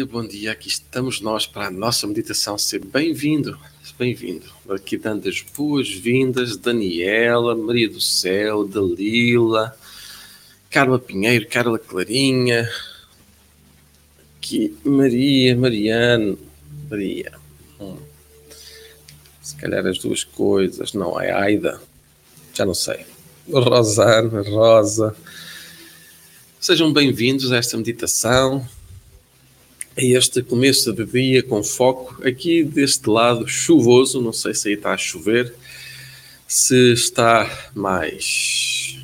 dia, bom dia. Aqui estamos nós para a nossa meditação. Ser bem-vindo, bem-vindo. Aqui dando as boas-vindas, Daniela, Maria do Céu, Dalila, Carla Pinheiro, Carla Clarinha, aqui Maria, Mariano, Maria. Hum. Se calhar as duas coisas, não, é Aida, já não sei. Rosana, Rosa. Sejam bem-vindos a esta meditação a este começo de dia com foco aqui deste lado chuvoso, não sei se aí está a chover, se está mais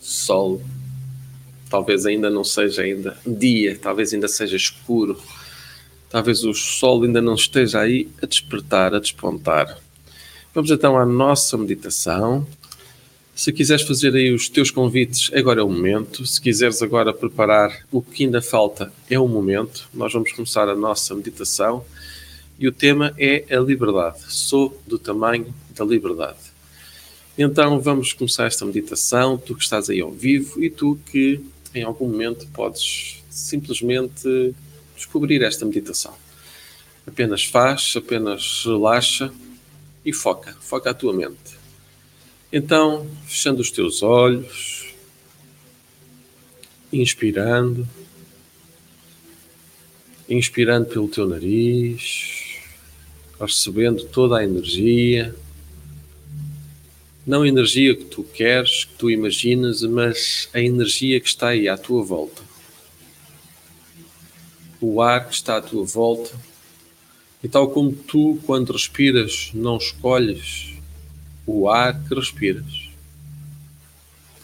sol, talvez ainda não seja ainda dia, talvez ainda seja escuro, talvez o sol ainda não esteja aí a despertar, a despontar. Vamos então à nossa meditação. Se quiseres fazer aí os teus convites, agora é o momento. Se quiseres agora preparar o que ainda falta, é o momento. Nós vamos começar a nossa meditação e o tema é a liberdade. Sou do tamanho da liberdade. Então vamos começar esta meditação. Tu que estás aí ao vivo e tu que em algum momento podes simplesmente descobrir esta meditação. Apenas faz, apenas relaxa e foca. Foca a tua mente. Então, fechando os teus olhos, inspirando, inspirando pelo teu nariz, recebendo toda a energia, não a energia que tu queres, que tu imaginas, mas a energia que está aí à tua volta. O ar que está à tua volta. E tal como tu, quando respiras, não escolhes o ar que respiras.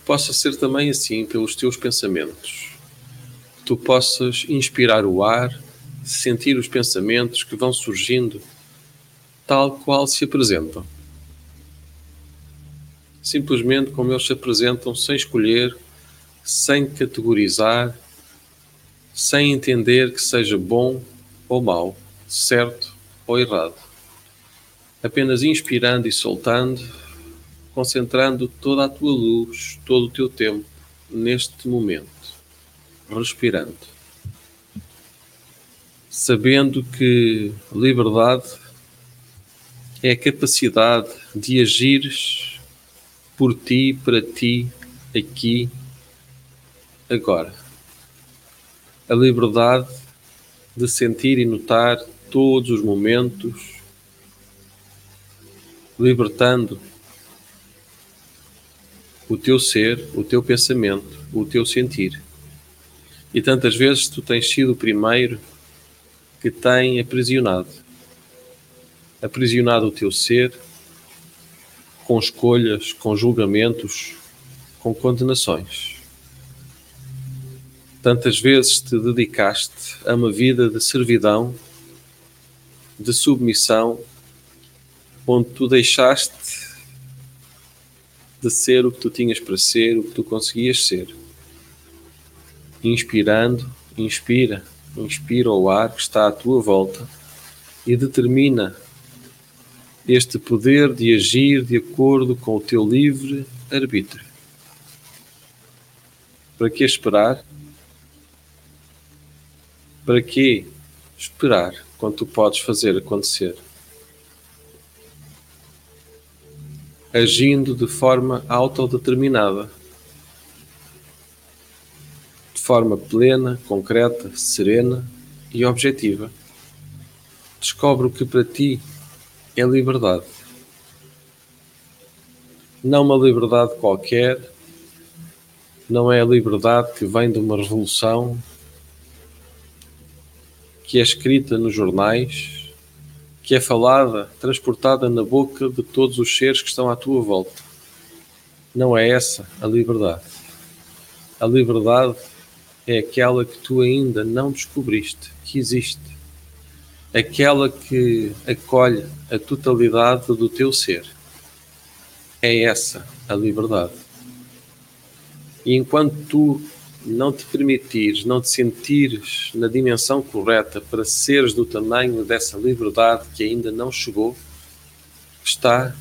Possa ser também assim pelos teus pensamentos. Tu possas inspirar o ar, sentir os pensamentos que vão surgindo, tal qual se apresentam. Simplesmente como eles se apresentam, sem escolher, sem categorizar, sem entender que seja bom ou mau, certo ou errado apenas inspirando e soltando, concentrando toda a tua luz, todo o teu tempo neste momento, respirando. Sabendo que liberdade é a capacidade de agires por ti, para ti, aqui, agora. A liberdade de sentir e notar todos os momentos libertando o teu ser, o teu pensamento, o teu sentir. E tantas vezes tu tens sido o primeiro que tem aprisionado aprisionado o teu ser com escolhas, com julgamentos, com condenações. Tantas vezes te dedicaste a uma vida de servidão, de submissão, onde tu deixaste de ser o que tu tinhas para ser, o que tu conseguias ser. Inspirando, inspira, inspira o ar que está à tua volta e determina este poder de agir de acordo com o teu livre arbítrio. Para que esperar? Para que esperar quando tu podes fazer acontecer? Agindo de forma autodeterminada, de forma plena, concreta, serena e objetiva. Descobre o que para ti é liberdade. Não uma liberdade qualquer, não é a liberdade que vem de uma revolução que é escrita nos jornais, que é falada, transportada na boca de todos os seres que estão à tua volta. Não é essa a liberdade. A liberdade é aquela que tu ainda não descobriste que existe. Aquela que acolhe a totalidade do teu ser. É essa a liberdade. E enquanto tu não te permitires, não te sentires na dimensão correta para seres do tamanho dessa liberdade que ainda não chegou, está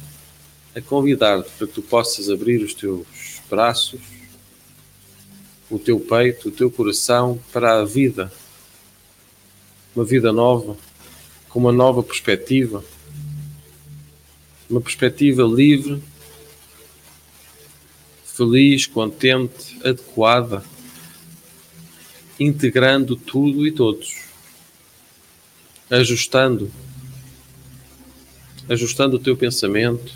a convidar-te para que tu possas abrir os teus braços, o teu peito, o teu coração para a vida. Uma vida nova, com uma nova perspectiva, uma perspectiva livre, feliz, contente, adequada integrando tudo e todos, ajustando, ajustando o teu pensamento,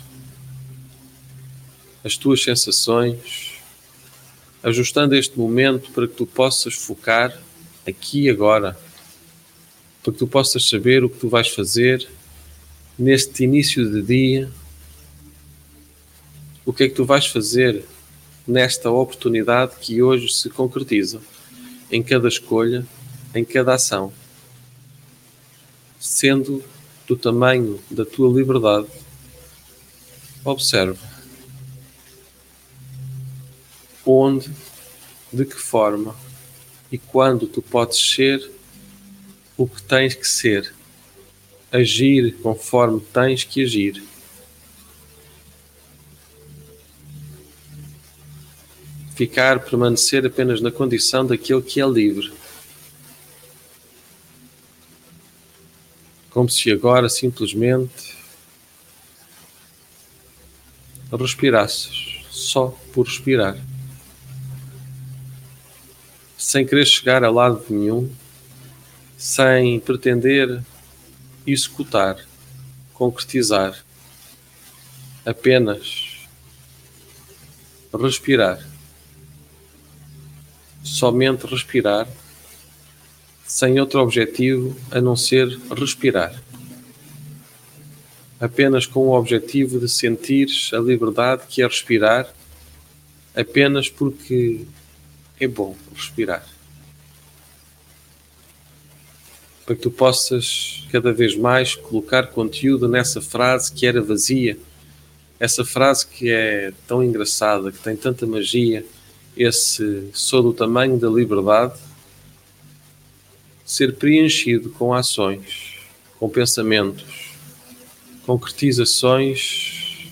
as tuas sensações, ajustando este momento para que tu possas focar aqui e agora, para que tu possas saber o que tu vais fazer neste início de dia, o que é que tu vais fazer nesta oportunidade que hoje se concretiza em cada escolha, em cada ação, sendo do tamanho da tua liberdade, observa onde, de que forma e quando tu podes ser o que tens que ser, agir conforme tens que agir. Ficar, permanecer apenas na condição daquele que é livre. Como se agora simplesmente respirasses, só por respirar, sem querer chegar a lado nenhum, sem pretender executar, concretizar, apenas respirar somente respirar, sem outro objetivo a não ser respirar. Apenas com o objetivo de sentir a liberdade que é respirar, apenas porque é bom respirar. Para que tu possas cada vez mais colocar conteúdo nessa frase que era vazia, essa frase que é tão engraçada, que tem tanta magia esse sou do tamanho da liberdade ser preenchido com ações, com pensamentos, concretizações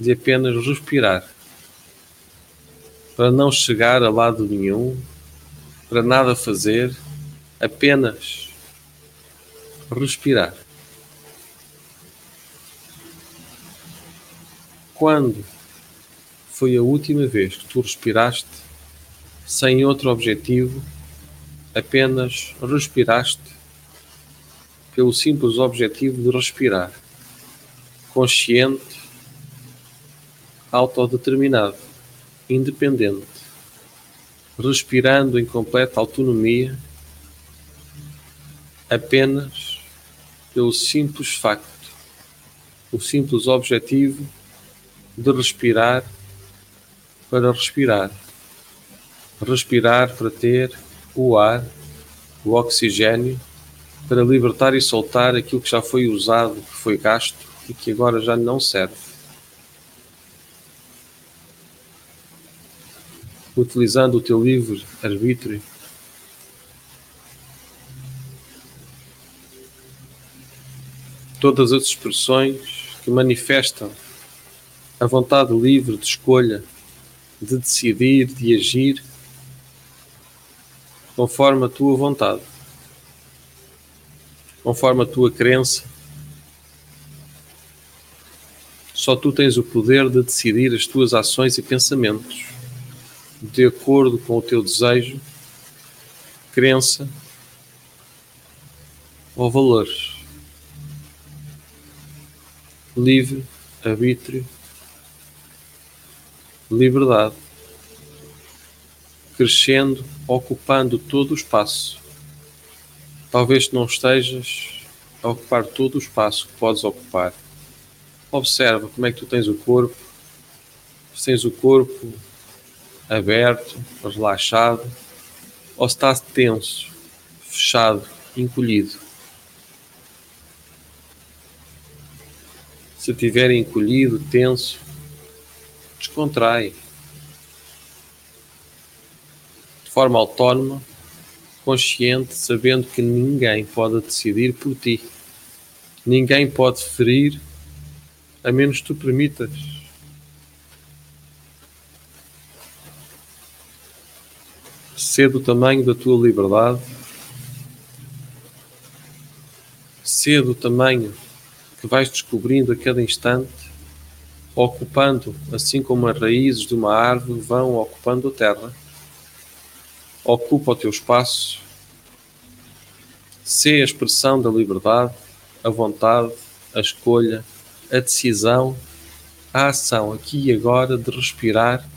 de apenas respirar, para não chegar a lado nenhum, para nada fazer, apenas respirar. Quando foi a última vez que tu respiraste sem outro objetivo, apenas respiraste pelo simples objetivo de respirar, consciente, autodeterminado, independente, respirando em completa autonomia, apenas pelo simples facto, o simples objetivo de respirar para respirar. Respirar para ter o ar, o oxigênio, para libertar e soltar aquilo que já foi usado, que foi gasto e que agora já não serve. Utilizando o teu livre arbítrio, todas as expressões que manifestam a vontade livre de escolha de decidir, de agir conforme a tua vontade, conforme a tua crença. Só tu tens o poder de decidir as tuas ações e pensamentos de acordo com o teu desejo, crença ou valores. Livre, arbítrio, liberdade, crescendo, ocupando todo o espaço. Talvez não estejas a ocupar todo o espaço que podes ocupar. Observa como é que tu tens o corpo, se tens o corpo aberto, relaxado, ou se está tenso, fechado, encolhido. Se estiver encolhido, tenso, descontrai. De forma autónoma, consciente, sabendo que ninguém pode decidir por ti. Ninguém pode ferir a menos que tu permitas. Sê do tamanho da tua liberdade, sê do tamanho que vais descobrindo a cada instante, ocupando, assim como as raízes de uma árvore vão ocupando a terra. Ocupa o teu espaço, sê a expressão da liberdade, a vontade, a escolha, a decisão, a ação aqui e agora de respirar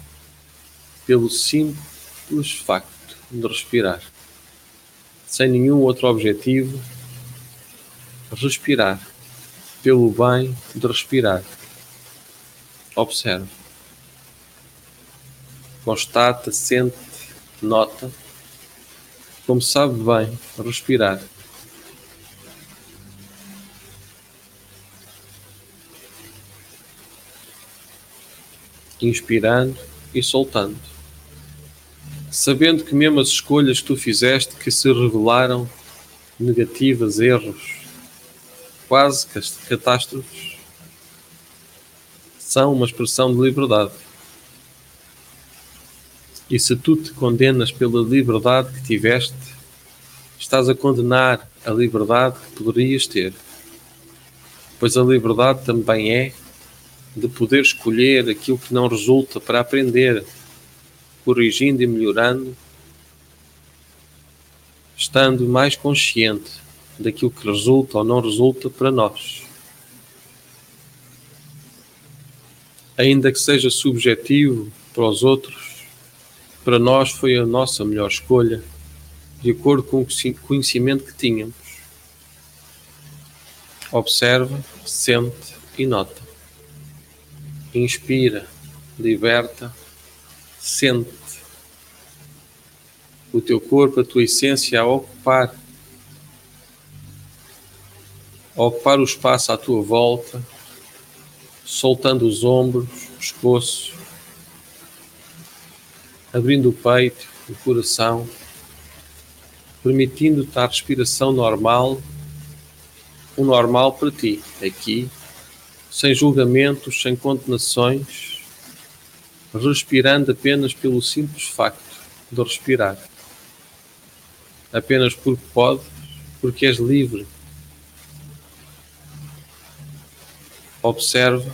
pelo simples facto de respirar, sem nenhum outro objetivo, respirar pelo bem de respirar. Observe, constata, sente, nota, como sabe bem respirar. inspirando e soltando, sabendo que mesmo as escolhas que tu fizeste que se revelaram negativas, erros, quase catástrofes, são uma expressão de liberdade. E se tu te condenas pela liberdade que tiveste, estás a condenar a liberdade que poderias ter. Pois a liberdade também é de poder escolher aquilo que não resulta para aprender, corrigindo e melhorando, estando mais consciente daquilo que resulta ou não resulta para nós. Ainda que seja subjetivo para os outros, para nós foi a nossa melhor escolha, de acordo com o conhecimento que tínhamos. Observa, sente e nota. Inspira, liberta, sente. O teu corpo, a tua essência a ocupar, a ocupar o espaço à tua volta, soltando os ombros, o pescoço, abrindo o peito, o coração, permitindo-te a respiração normal, o normal para ti, aqui sem julgamentos, sem condenações, respirando apenas pelo simples facto de respirar. Apenas porque podes, porque és livre. Observa,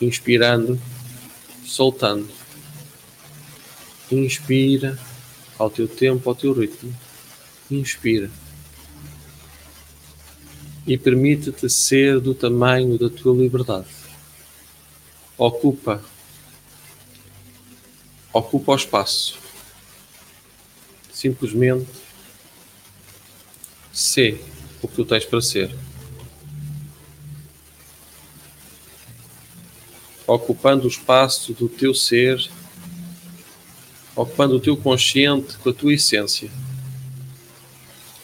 inspirando, soltando. Inspira ao teu tempo, ao teu ritmo. Inspira e permite-te ser do tamanho da tua liberdade. Ocupa, ocupa o espaço. Simplesmente sê o que tu tens para ser. Ocupando o espaço do teu ser, ocupando o teu consciente com a tua essência,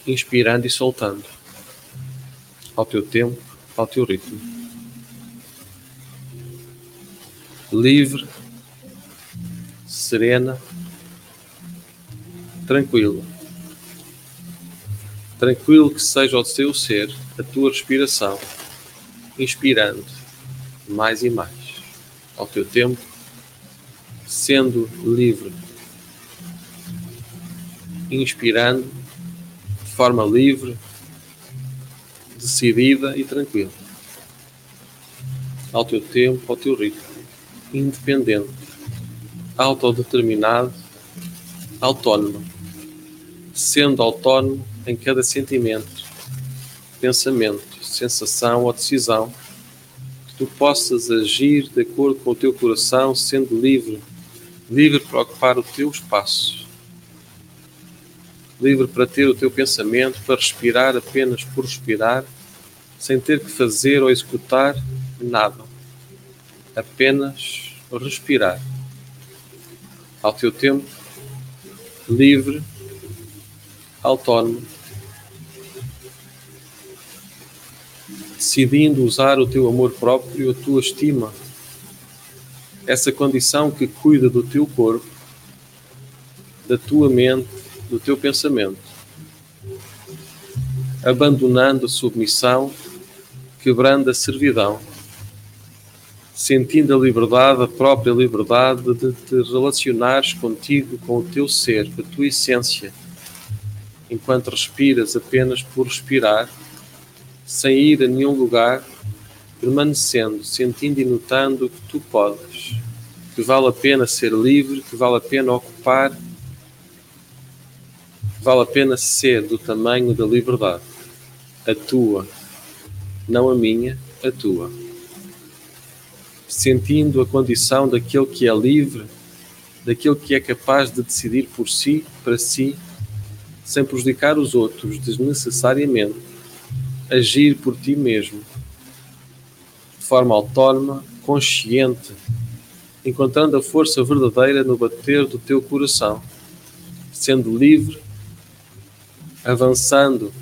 inspirando e soltando ao teu tempo, ao teu ritmo. Livre, serena, tranquila. Tranquilo que seja o teu ser, a tua respiração, inspirando mais e mais ao teu tempo, sendo livre, inspirando de forma livre, decidida e tranquila. ao teu tempo, ao teu ritmo, independente, autodeterminado, autónomo, sendo autónomo em cada sentimento, pensamento, sensação ou decisão, tu possas agir de acordo com o teu coração, sendo livre, livre para ocupar o teu espaço, livre para ter o teu pensamento, para respirar apenas por respirar, sem ter que fazer ou executar nada, apenas respirar. Ao teu tempo, livre, autónomo, decidindo usar o teu amor próprio, a tua estima, essa condição que cuida do teu corpo, da tua mente, do teu pensamento, abandonando a submissão, quebrando a servidão, sentindo a liberdade, a própria liberdade de te relacionares contigo, com o teu ser, com a tua essência, enquanto respiras apenas por respirar, sem ir a nenhum lugar, permanecendo, sentindo e notando que tu podes, que vale a pena ser livre, que vale a pena ocupar Vale a pena ser do tamanho da liberdade. A tua, não a minha, a tua. Sentindo a condição daquele que é livre, daquele que é capaz de decidir por si, para si, sem prejudicar os outros desnecessariamente, agir por ti mesmo, de forma autónoma, consciente, encontrando a força verdadeira no bater do teu coração, sendo livre avançando,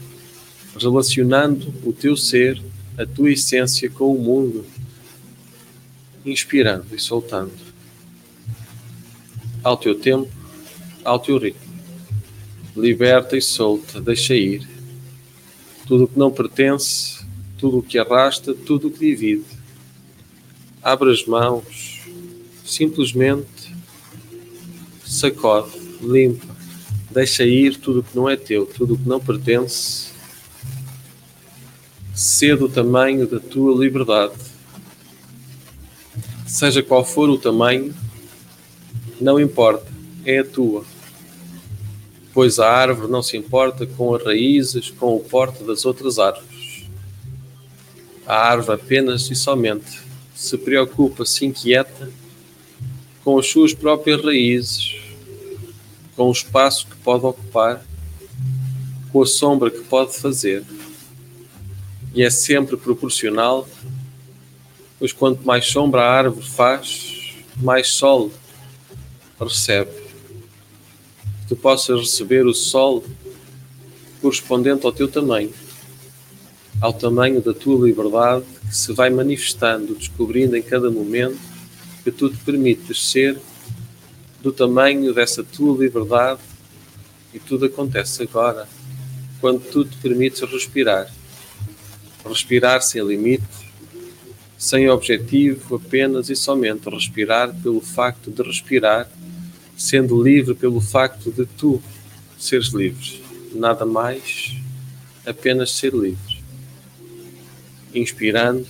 relacionando o teu ser, a tua essência com o mundo, inspirando e soltando, ao teu tempo, ao teu ritmo. Liberta e solta, deixa ir tudo o que não pertence, tudo o que arrasta, tudo o que divide. Abre as mãos, simplesmente sacode, limpa, Deixa ir tudo o que não é teu, tudo o que não pertence. Ser do tamanho da tua liberdade. Seja qual for o tamanho, não importa, é a tua. Pois a árvore não se importa com as raízes, com o porte das outras árvores. A árvore apenas e somente se preocupa, se inquieta com as suas próprias raízes, com o espaço que pode ocupar, com a sombra que pode fazer. E é sempre proporcional, pois quanto mais sombra a árvore faz, mais sol recebe. Tu possas receber o sol correspondente ao teu tamanho, ao tamanho da tua liberdade que se vai manifestando, descobrindo em cada momento que tu te permites ser do tamanho dessa tua liberdade e tudo acontece agora, quando tu te permites respirar. Respirar sem limite, sem objetivo, apenas e somente respirar pelo facto de respirar, sendo livre pelo facto de tu seres livre. Nada mais, apenas ser livre. Inspirando,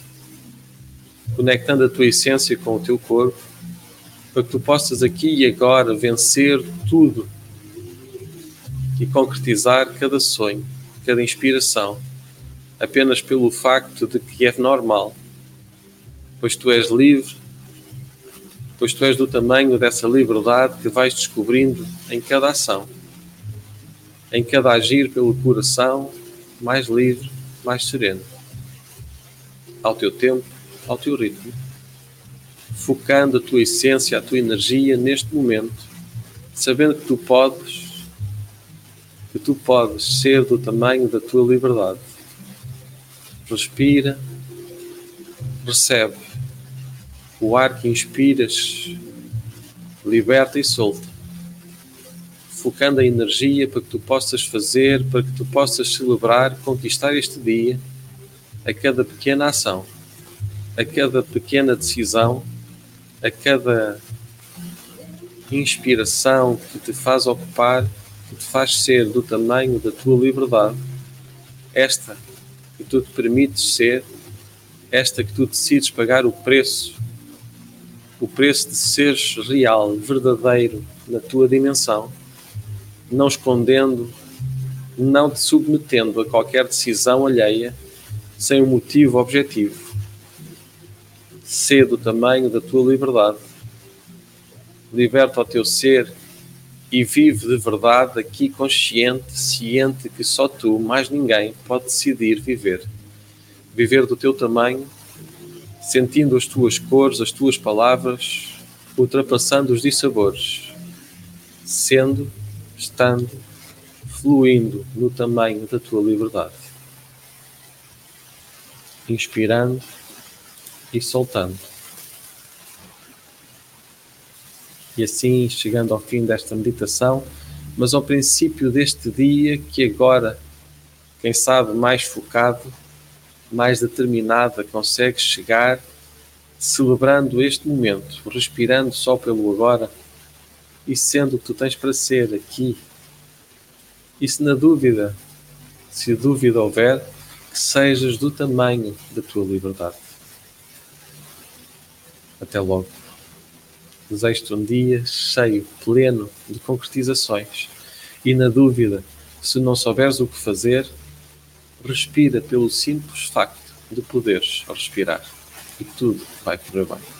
conectando a tua essência com o teu corpo para que tu possas aqui e agora vencer tudo e concretizar cada sonho, cada inspiração, apenas pelo facto de que é normal, pois tu és livre, pois tu és do tamanho dessa liberdade que vais descobrindo em cada ação, em cada agir pelo coração, mais livre, mais sereno, ao teu tempo, ao teu ritmo focando a tua essência, a tua energia neste momento, sabendo que tu podes, que tu podes ser do tamanho da tua liberdade. Respira, recebe o ar que inspiras, liberta e solta, focando a energia para que tu possas fazer, para que tu possas celebrar, conquistar este dia, a cada pequena ação, a cada pequena decisão a cada inspiração que te faz ocupar, que te faz ser do tamanho da tua liberdade, esta que tu te permites ser, esta que tu decides pagar o preço, o preço de seres real, verdadeiro na tua dimensão, não escondendo, não te submetendo a qualquer decisão alheia, sem um motivo objetivo. Sê do tamanho da tua liberdade. Liberta o teu ser e vive de verdade aqui consciente, ciente que só tu, mais ninguém, pode decidir viver. Viver do teu tamanho, sentindo as tuas cores, as tuas palavras, ultrapassando os dissabores, sendo, estando, fluindo no tamanho da tua liberdade. Inspirando e soltando. E assim, chegando ao fim desta meditação, mas ao princípio deste dia, que agora, quem sabe, mais focado, mais determinada, consegue chegar, celebrando este momento, respirando só pelo agora e sendo o que tu tens para ser aqui. E se na dúvida, se dúvida houver, que sejas do tamanho da tua liberdade. Até logo. Desejo-te um dia cheio, pleno de concretizações. E na dúvida, se não souberes o que fazer, respira pelo simples facto de poderes respirar. E tudo vai correr bem.